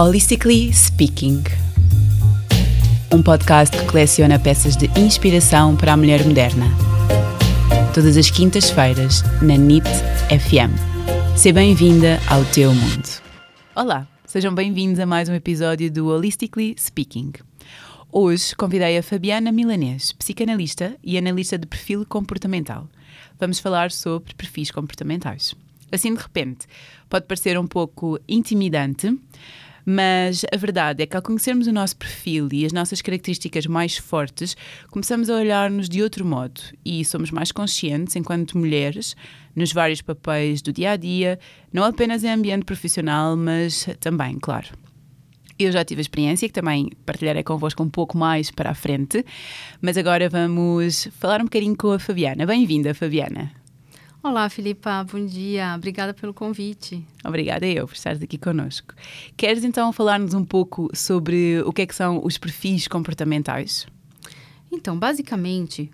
Holistically Speaking. Um podcast que coleciona peças de inspiração para a mulher moderna. Todas as quintas-feiras, na NIT FM. Seja bem-vinda ao teu mundo. Olá, sejam bem-vindos a mais um episódio do Holistically Speaking. Hoje convidei a Fabiana Milanês, psicanalista e analista de perfil comportamental. Vamos falar sobre perfis comportamentais. Assim de repente, pode parecer um pouco intimidante, mas a verdade é que ao conhecermos o nosso perfil e as nossas características mais fortes, começamos a olhar-nos de outro modo e somos mais conscientes enquanto mulheres nos vários papéis do dia a dia, não apenas em ambiente profissional, mas também, claro. Eu já tive a experiência, que também partilharei convosco um pouco mais para a frente, mas agora vamos falar um bocadinho com a Fabiana. Bem-vinda, Fabiana. Olá, Filipa, bom dia. Obrigada pelo convite. Obrigada eu por estares aqui connosco. Queres então falar-nos um pouco sobre o que é que são os perfis comportamentais? Então, basicamente,